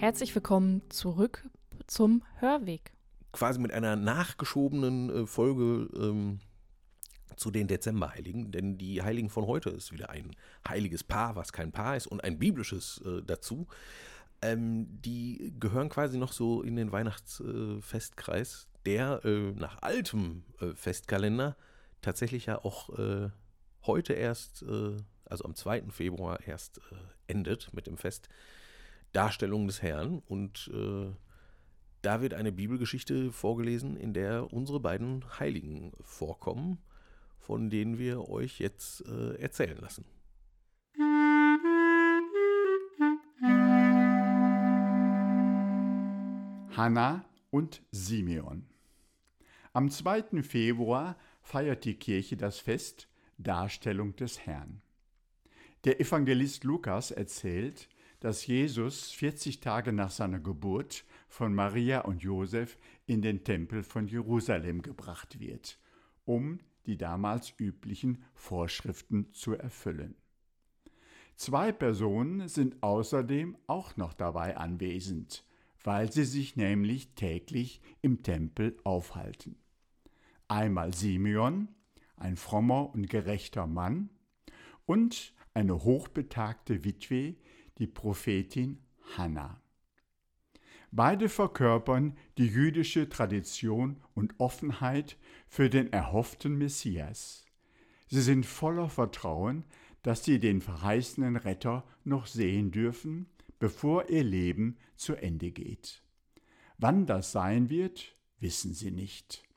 Herzlich willkommen zurück zum Hörweg. Quasi mit einer nachgeschobenen äh, Folge ähm, zu den Dezemberheiligen, denn die Heiligen von heute ist wieder ein heiliges Paar, was kein Paar ist, und ein biblisches äh, dazu. Ähm, die gehören quasi noch so in den Weihnachtsfestkreis, äh, der äh, nach altem äh, Festkalender tatsächlich ja auch äh, heute erst, also am 2. Februar erst endet mit dem Fest Darstellung des Herrn. Und da wird eine Bibelgeschichte vorgelesen, in der unsere beiden Heiligen vorkommen von denen wir euch jetzt äh, erzählen lassen. Hanna und Simeon. Am 2. Februar feiert die Kirche das Fest Darstellung des Herrn. Der Evangelist Lukas erzählt, dass Jesus 40 Tage nach seiner Geburt von Maria und Josef in den Tempel von Jerusalem gebracht wird, um die damals üblichen Vorschriften zu erfüllen. Zwei Personen sind außerdem auch noch dabei anwesend, weil sie sich nämlich täglich im Tempel aufhalten. Einmal Simeon, ein frommer und gerechter Mann, und eine hochbetagte Witwe, die Prophetin Hannah. Beide verkörpern die jüdische Tradition und Offenheit für den erhofften Messias. Sie sind voller Vertrauen, dass sie den verheißenen Retter noch sehen dürfen, bevor ihr Leben zu Ende geht. Wann das sein wird, wissen sie nicht.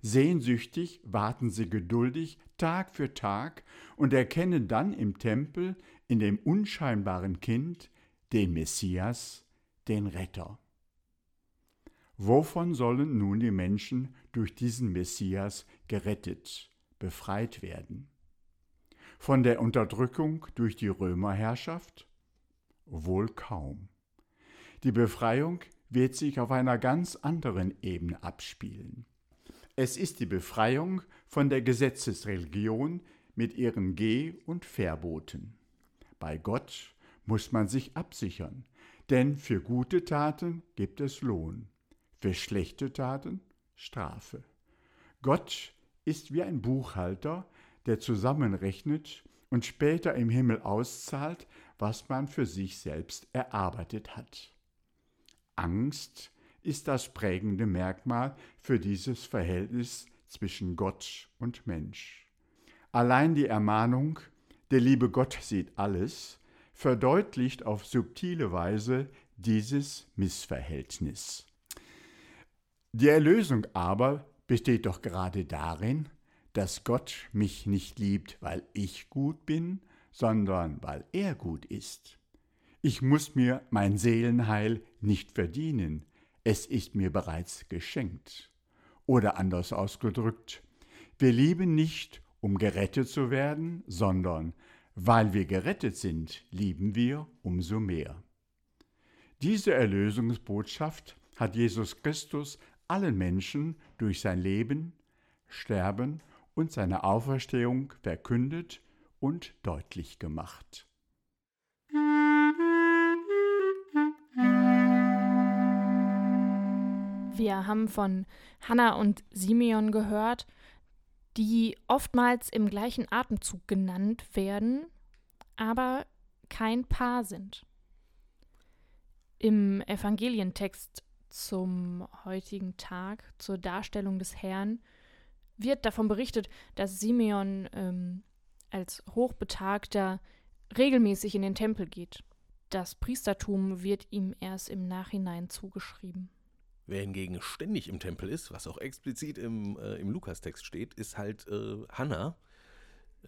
Sehnsüchtig warten sie geduldig Tag für Tag und erkennen dann im Tempel in dem unscheinbaren Kind den Messias, den Retter. Wovon sollen nun die Menschen durch diesen Messias gerettet, befreit werden? Von der Unterdrückung durch die Römerherrschaft? Wohl kaum. Die Befreiung wird sich auf einer ganz anderen Ebene abspielen. Es ist die Befreiung von der Gesetzesreligion mit ihren Geh- und Verboten. Bei Gott muss man sich absichern, denn für gute Taten gibt es Lohn für schlechte Taten Strafe. Gott ist wie ein Buchhalter, der zusammenrechnet und später im Himmel auszahlt, was man für sich selbst erarbeitet hat. Angst ist das prägende Merkmal für dieses Verhältnis zwischen Gott und Mensch. Allein die Ermahnung, der liebe Gott sieht alles, verdeutlicht auf subtile Weise dieses Missverhältnis. Die Erlösung aber besteht doch gerade darin, dass Gott mich nicht liebt, weil ich gut bin, sondern weil er gut ist. Ich muss mir mein Seelenheil nicht verdienen, es ist mir bereits geschenkt. Oder anders ausgedrückt, wir lieben nicht, um gerettet zu werden, sondern weil wir gerettet sind, lieben wir umso mehr. Diese Erlösungsbotschaft hat Jesus Christus allen Menschen durch sein Leben, Sterben und seine Auferstehung verkündet und deutlich gemacht. Wir haben von Hannah und Simeon gehört, die oftmals im gleichen Atemzug genannt werden, aber kein Paar sind. Im Evangelientext zum heutigen Tag, zur Darstellung des Herrn, wird davon berichtet, dass Simeon ähm, als Hochbetagter regelmäßig in den Tempel geht. Das Priestertum wird ihm erst im Nachhinein zugeschrieben. Wer hingegen ständig im Tempel ist, was auch explizit im, äh, im Lukastext steht, ist halt äh, Hannah.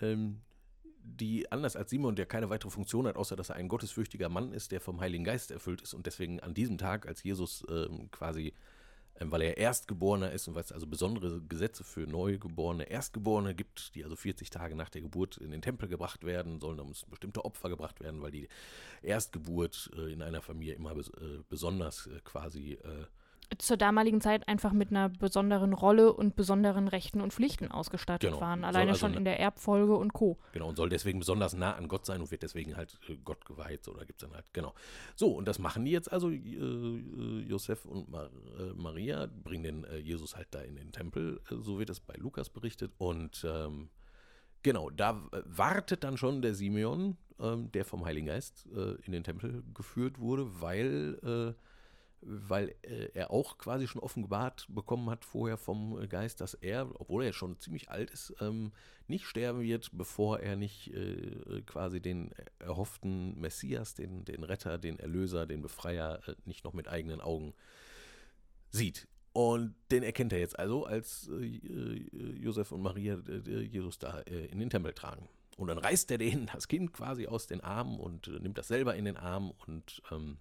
Ähm, die anders als Simon, der keine weitere Funktion hat, außer dass er ein gottesfürchtiger Mann ist, der vom Heiligen Geist erfüllt ist und deswegen an diesem Tag, als Jesus ähm, quasi, ähm, weil er Erstgeborener ist und weil es also besondere Gesetze für Neugeborene, Erstgeborene gibt, die also 40 Tage nach der Geburt in den Tempel gebracht werden, sollen dann bestimmte Opfer gebracht werden, weil die Erstgeburt äh, in einer Familie immer bes äh, besonders äh, quasi äh, zur damaligen Zeit einfach mit einer besonderen Rolle und besonderen Rechten und Pflichten ausgestattet Genau. waren. Alleine also schon eine- in der Erbfolge und Co. Genau, und soll deswegen besonders nah an Gott sein und wird deswegen halt äh, Gott geweiht. So, da gibt es dann halt, genau. So, und das machen die jetzt also, äh, äh, Josef und Mar äh, Maria, bringen den äh, Jesus halt da in den Tempel, äh, so wird es bei Lukas berichtet. Und ähm, genau, da wartet dann schon der Simeon, ähm, der vom Heiligen Geist in den Tempel geführt wurde, weil. Weil äh, er auch quasi schon offenbart bekommen hat vorher vom äh, Geist, dass er, obwohl er schon ziemlich alt ist, ähm, nicht sterben wird, bevor er nicht äh, quasi den erhofften Messias, den, den Retter, den Erlöser, den Befreier äh, nicht noch mit eigenen Augen sieht. Und den erkennt er jetzt also, als äh, äh, Josef und Maria Jesus da in den Tempel tragen. Und dann reißt er den, das Kind quasi aus den Armen und nimmt das selber in den Arm und ähm,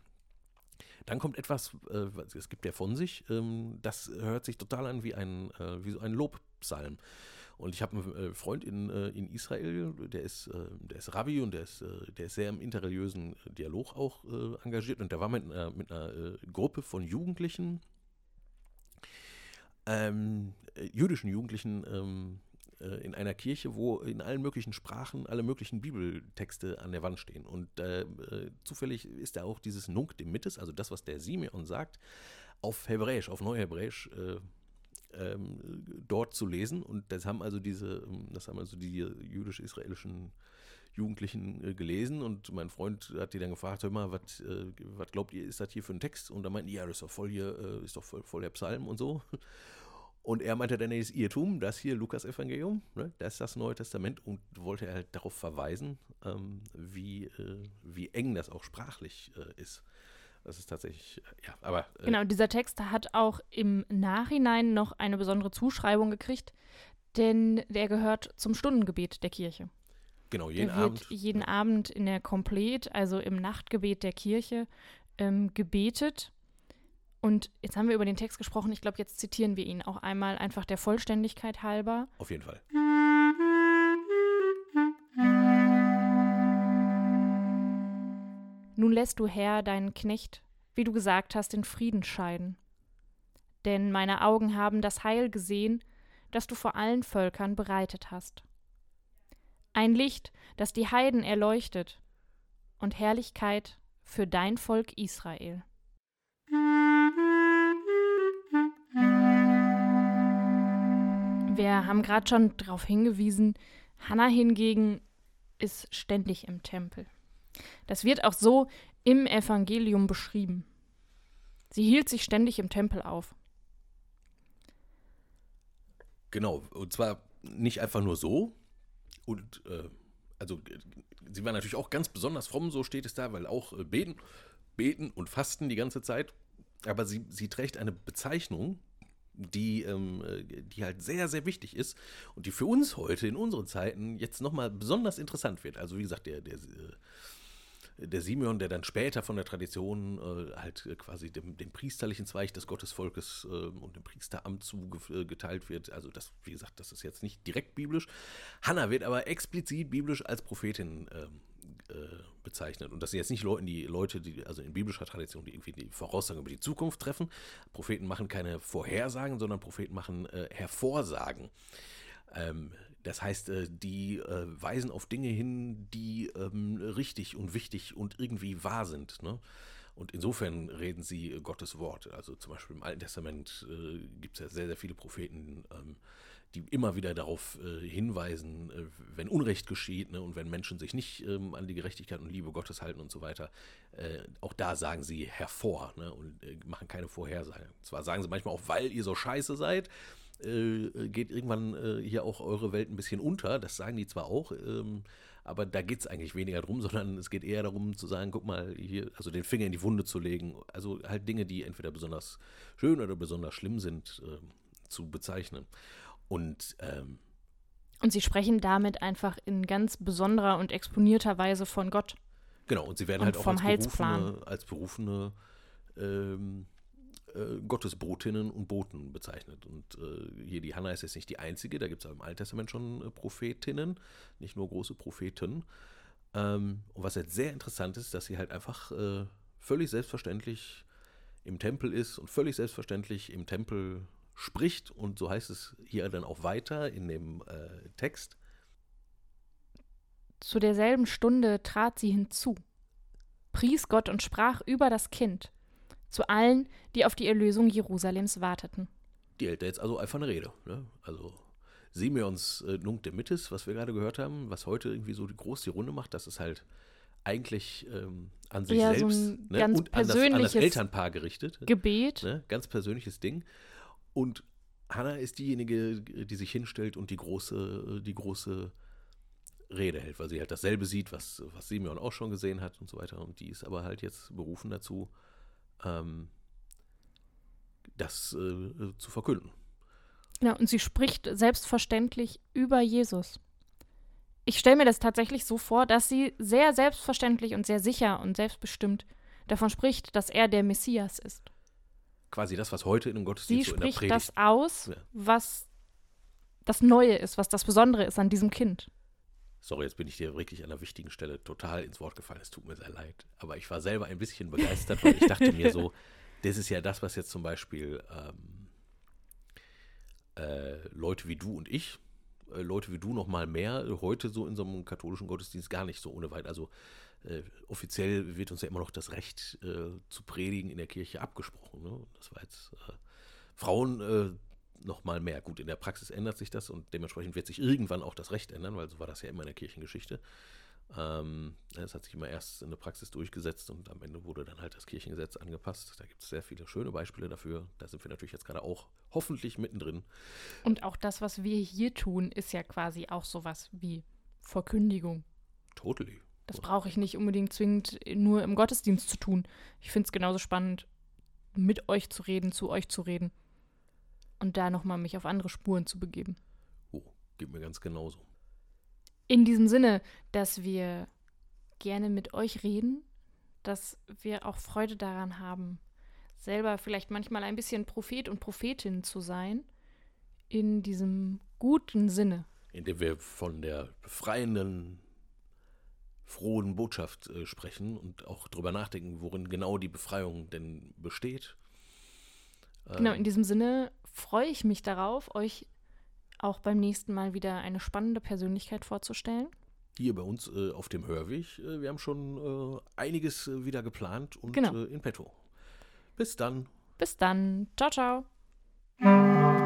dann kommt etwas, äh, es gibt ja von sich, ähm, das hört sich total an wie ein, äh, wie so ein Lobpsalm. Und ich habe einen äh, Freund in, äh, in Israel, der ist, äh, der ist Rabbi und der ist, äh, der ist sehr im interreligiösen Dialog auch engagiert. Und der war mit, einer- mit einer Gruppe von Jugendlichen, ähm, äh, jüdischen Jugendlichen, ähm, äh, in einer Kirche, wo in allen möglichen Sprachen alle möglichen Bibeltexte an der Wand stehen. Und äh, äh, zufällig ist da auch dieses Nunc de Mittes, also das, was der Simeon sagt, auf Hebräisch, auf Neuhebräisch äh, ähm, dort zu lesen. Und das haben also diese, das haben also die jüdisch-israelischen Jugendlichen äh, gelesen und mein Freund hat die dann gefragt, hör mal, was äh, glaubt ihr, ist das hier für ein Text? Und da meinten die, ja, das ist doch voll hier, äh, ist doch voll, voll der Psalm und so. Und er meinte dann, das Irrtum, das hier Lukas-Evangelium, ne, das ist das Neue Testament und wollte halt darauf verweisen, ähm, wie, äh, wie eng das auch sprachlich äh, ist. Das ist tatsächlich, äh, ja, aber äh, Genau, dieser Text hat auch im Nachhinein noch eine besondere Zuschreibung gekriegt, denn der gehört zum Stundengebet der Kirche. genau, jeden der wird Abend. jeden Abend in der Komplet, also im Nachtgebet der Kirche, ähm, gebetet. Und jetzt haben wir über den Text gesprochen. Ich glaube, jetzt zitieren wir ihn auch einmal einfach der Vollständigkeit halber. Auf jeden Fall. Nun lässt du, Herr, deinen Knecht, wie du gesagt hast, in Frieden scheiden. Denn meine Augen haben das Heil gesehen, das du vor allen Völkern bereitet hast. Ein Licht, das die Heiden erleuchtet, und Herrlichkeit für dein Volk Israel. Wir haben gerade schon darauf hingewiesen, Hannah hingegen ist ständig im Tempel. Das wird auch so im Evangelium beschrieben. Sie hielt sich ständig im Tempel auf. Genau, und zwar nicht einfach nur so. Und äh, also sie war natürlich auch ganz besonders fromm, so steht es da, weil auch äh, beten, beten und fasten die ganze Zeit. Aber sie, sie trägt eine Bezeichnung, die, ähm, äh, die halt sehr, sehr wichtig ist und die für uns heute in unseren Zeiten jetzt nochmal besonders interessant wird. Also wie gesagt, der, der, äh, der Simeon, der dann später von der Tradition äh, halt äh, quasi dem, dem priesterlichen Zweig des Gottesvolkes äh, und dem Priesteramt zugeteilt wird. Also das, wie gesagt, das ist jetzt nicht direkt biblisch. Hannah wird aber explizit biblisch als Prophetin ähm, äh, bezeichnet. Und das sind jetzt nicht Leute, die Leute, die, also in biblischer Tradition, die irgendwie die Voraussagen über die Zukunft treffen. Propheten machen keine Vorhersagen, sondern Propheten machen äh, Hervorsagen. Ähm, das heißt, äh, die äh, weisen auf Dinge hin, die ähm, richtig und wichtig und irgendwie wahr sind. Ne? Und insofern reden sie äh, Gottes Wort. Also zum Beispiel im Alten Testament gibt es ja sehr, sehr viele Propheten, ähm, die immer wieder darauf äh, hinweisen, äh, wenn Unrecht geschieht ne, und wenn Menschen sich nicht ähm, an die Gerechtigkeit und Liebe Gottes halten und so weiter. Äh, auch da sagen sie hervor ne, und äh, machen keine Vorhersagen. Zwar sagen sie manchmal auch, weil ihr so scheiße seid, äh, geht irgendwann äh, hier auch eure Welt ein bisschen unter. Das sagen die zwar auch, ähm, aber da geht es eigentlich weniger drum, sondern es geht eher darum zu sagen, guck mal, hier, also den Finger in die Wunde zu legen. Also halt Dinge, die entweder besonders schön oder besonders schlimm sind, äh, zu bezeichnen. Und ähm, Und sie sprechen damit einfach in ganz besonderer und exponierter Weise von Gott. genau, und sie werden Und halt auch vom als berufene, als berufene ähm, äh, Gottesbotinnen und Boten bezeichnet. Und äh, hier die Hannah ist jetzt nicht die einzige, da gibt es im Alten Testament schon äh, Prophetinnen, nicht nur große Propheten. Ähm, und was jetzt sehr interessant ist, dass sie halt einfach äh, völlig selbstverständlich im Tempel ist und völlig selbstverständlich im Tempel spricht. Und so heißt es hier dann auch weiter in dem äh, Text. Zu derselben Stunde trat sie hinzu, pries Gott und sprach über das Kind zu allen, die auf die Erlösung Jerusalems warteten. Die hält da jetzt also einfach eine Rede. Ne? Also Simeons äh, Nunc de Mittis, was wir gerade gehört haben, was heute irgendwie so groß die Runde macht, das ist halt eigentlich ähm, an sich Ja, so selbst ein ne? ganz und an das, an das Elternpaar gerichtet. Gebet. Ne? Ganz persönliches Ding. Und Hannah ist diejenige, die sich hinstellt und die große, die große Rede hält, weil sie halt dasselbe sieht, was, was Simeon auch schon gesehen hat und so weiter. Und die ist aber halt jetzt berufen dazu, ähm, das äh, zu verkünden. Ja, und sie spricht selbstverständlich über Jesus. Ich stelle mir das tatsächlich so vor, dass sie sehr selbstverständlich und sehr sicher und selbstbestimmt davon spricht, dass er der Messias ist. Quasi das, was heute in Sie Gottesdienst so in der spricht das aus, Ja. was das Neue ist, was das Besondere ist an diesem Kind. Sorry, jetzt bin ich dir wirklich an einer wichtigen Stelle total ins Wort gefallen. Es tut mir sehr leid. Aber ich war selber ein bisschen begeistert, weil ich dachte mir so, das ist ja das, was jetzt zum Beispiel ähm, äh, Leute wie du und ich, äh, Leute wie du noch mal mehr, heute so in so einem katholischen Gottesdienst gar nicht so ohne weit. Also äh, offiziell wird uns ja immer noch das Recht äh, zu predigen in der Kirche abgesprochen. Ne? Das war jetzt äh, Frauen noch mal mehr. Gut, in der Praxis ändert sich das und dementsprechend wird sich irgendwann auch das Recht ändern, weil so war das ja immer in der Kirchengeschichte. Ähm, es hat sich immer erst in der Praxis durchgesetzt und am Ende wurde dann halt das Kirchengesetz angepasst. Da gibt es sehr viele schöne Beispiele dafür. Da sind wir natürlich jetzt gerade auch hoffentlich mittendrin. Und auch das, was wir hier tun, ist ja quasi auch sowas wie Verkündigung. Totally. Das brauche ich nicht unbedingt zwingend nur im Gottesdienst zu tun. Ich finde es genauso spannend, mit euch zu reden, zu euch zu reden und da nochmal mich auf andere Spuren zu begeben. Oh, geht mir ganz genauso. In diesem Sinne, dass wir gerne mit euch reden, dass wir auch Freude daran haben, selber vielleicht manchmal ein bisschen Prophet und Prophetin zu sein, in diesem guten Sinne. Indem wir von der befreienden, frohen Botschaft äh, sprechen und auch drüber nachdenken, worin genau die Befreiung denn besteht. Genau, in diesem Sinne freue ich mich darauf, euch auch beim nächsten Mal wieder eine spannende Persönlichkeit vorzustellen. hier bei uns äh, auf dem Hörweg. Äh, wir haben schon äh, einiges äh, wieder geplant und Genau. äh, in petto. Bis dann. Bis dann. Ciao, ciao.